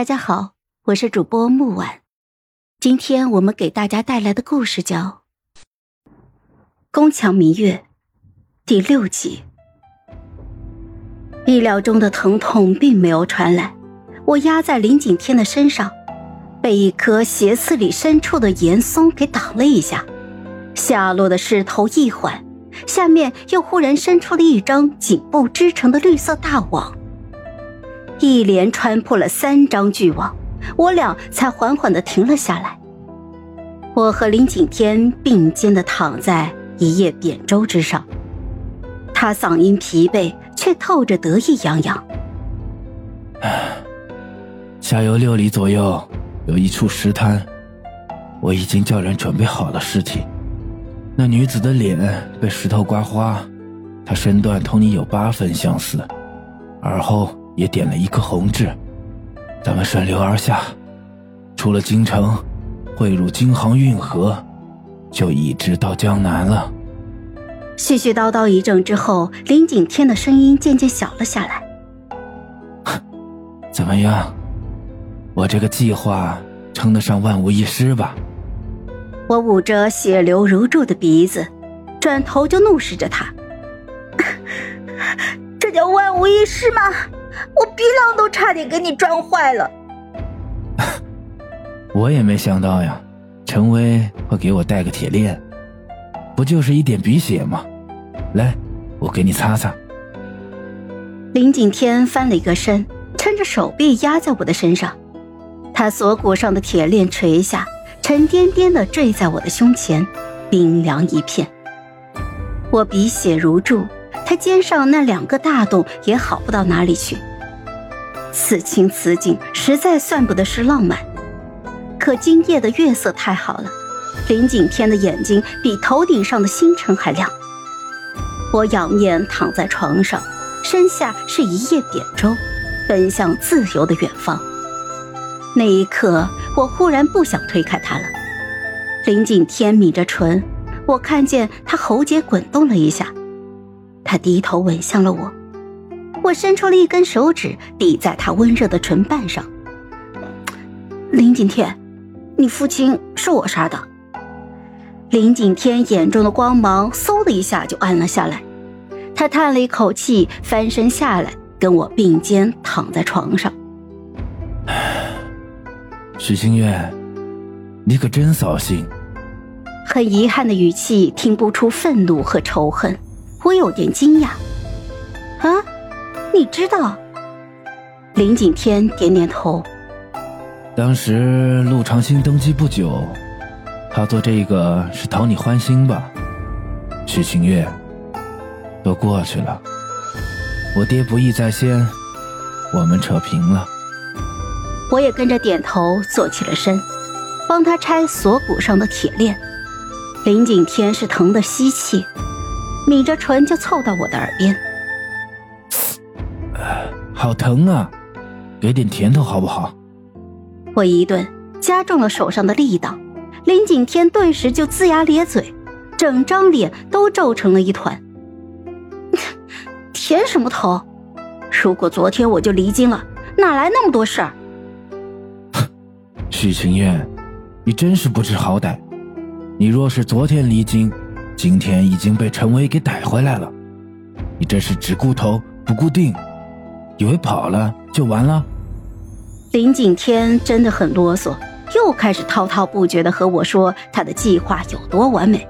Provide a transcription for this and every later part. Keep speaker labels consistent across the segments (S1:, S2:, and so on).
S1: 大家好，我是主播木婉，今天我们给大家带来的故事叫《宫墙明月》第六集。意料中的疼痛并没有传来，我压在林景天的身上，被一颗斜刺里深处的岩松给挡了一下，下落的势头一缓，下面又忽然伸出了一张颈部织成的绿色大网。一连穿破了三张巨网，我俩才缓缓的停了下来。我和林景天并肩的躺在一叶扁舟之上，他嗓音疲惫，却透着得意洋洋。
S2: 下游六里左右有一处石滩，我已经叫人准备好了尸体。那女子的脸被石头刮花，她身段同你有八分相似，而后。也点了一颗红痣，咱们顺流而下，出了京城，汇入京杭运河，就一直到江南了。
S1: 絮絮叨叨一阵之后，林景天的声音渐渐小了下来。
S2: 怎么样？我这个计划称得上万无一失吧？
S1: 我捂着血流如注的鼻子，转头就怒视着他：“ 这叫万无一失吗？”我鼻梁都差点给你撞坏了，
S2: 我也没想到呀，陈威会给我带个铁链，不就是一点鼻血吗？来，我给你擦擦。
S1: 林景天翻了一个身，撑着手臂压在我的身上，他锁骨上的铁链垂下，沉甸甸的坠在我的胸前，冰凉一片。我鼻血如注。他肩上那两个大洞也好不到哪里去，此情此景实在算不得是浪漫。可今夜的月色太好了，林景天的眼睛比头顶上的星辰还亮。我仰面躺在床上，身下是一叶扁舟，奔向自由的远方。那一刻，我忽然不想推开他了。林景天抿着唇，我看见他喉结滚动了一下。他低头吻向了我，我伸出了一根手指抵在他温热的唇瓣上。林景天，你父亲是我杀的。林景天眼中的光芒嗖的一下就暗了下来，他叹了一口气，翻身下来，跟我并肩躺在床上。
S2: 许心月，你可真扫兴。
S1: 很遗憾的语气，听不出愤怒和仇恨。我有点惊讶，啊，你知道？林景天点点头。
S2: 当时陆长兴登基不久，他做这个是讨你欢心吧？许清月，都过去了，我爹不义在先，我们扯平了。
S1: 我也跟着点头，坐起了身，帮他拆锁骨上的铁链。林景天是疼得吸气。抿着唇就凑到我的耳边，
S2: 好疼啊！给点甜头好不好？
S1: 我一顿加重了手上的力道，林景天顿时就龇牙咧嘴，整张脸都皱成了一团。甜什么头？如果昨天我就离京了，哪来那么多事儿？
S2: 许晴月，你真是不知好歹！你若是昨天离京，今天已经被陈威给逮回来了，你这是只顾头不顾腚，以为跑了就完了？
S1: 林景天真的很啰嗦，又开始滔滔不绝的和我说他的计划有多完美。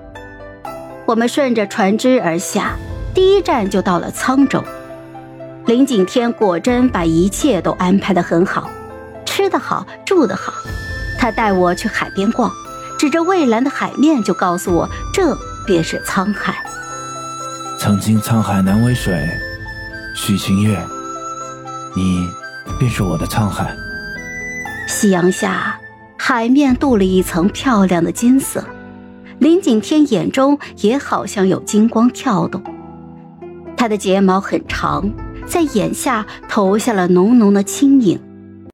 S1: 我们顺着船只而下，第一站就到了沧州。林景天果真把一切都安排的很好，吃得好，住得好。他带我去海边逛，指着蔚蓝的海面就告诉我这。便是沧海。
S2: 曾经沧海难为水，许晴月，你便是我的沧海。
S1: 夕阳下，海面镀了一层漂亮的金色，林景天眼中也好像有金光跳动。他的睫毛很长，在眼下投下了浓浓的轻影。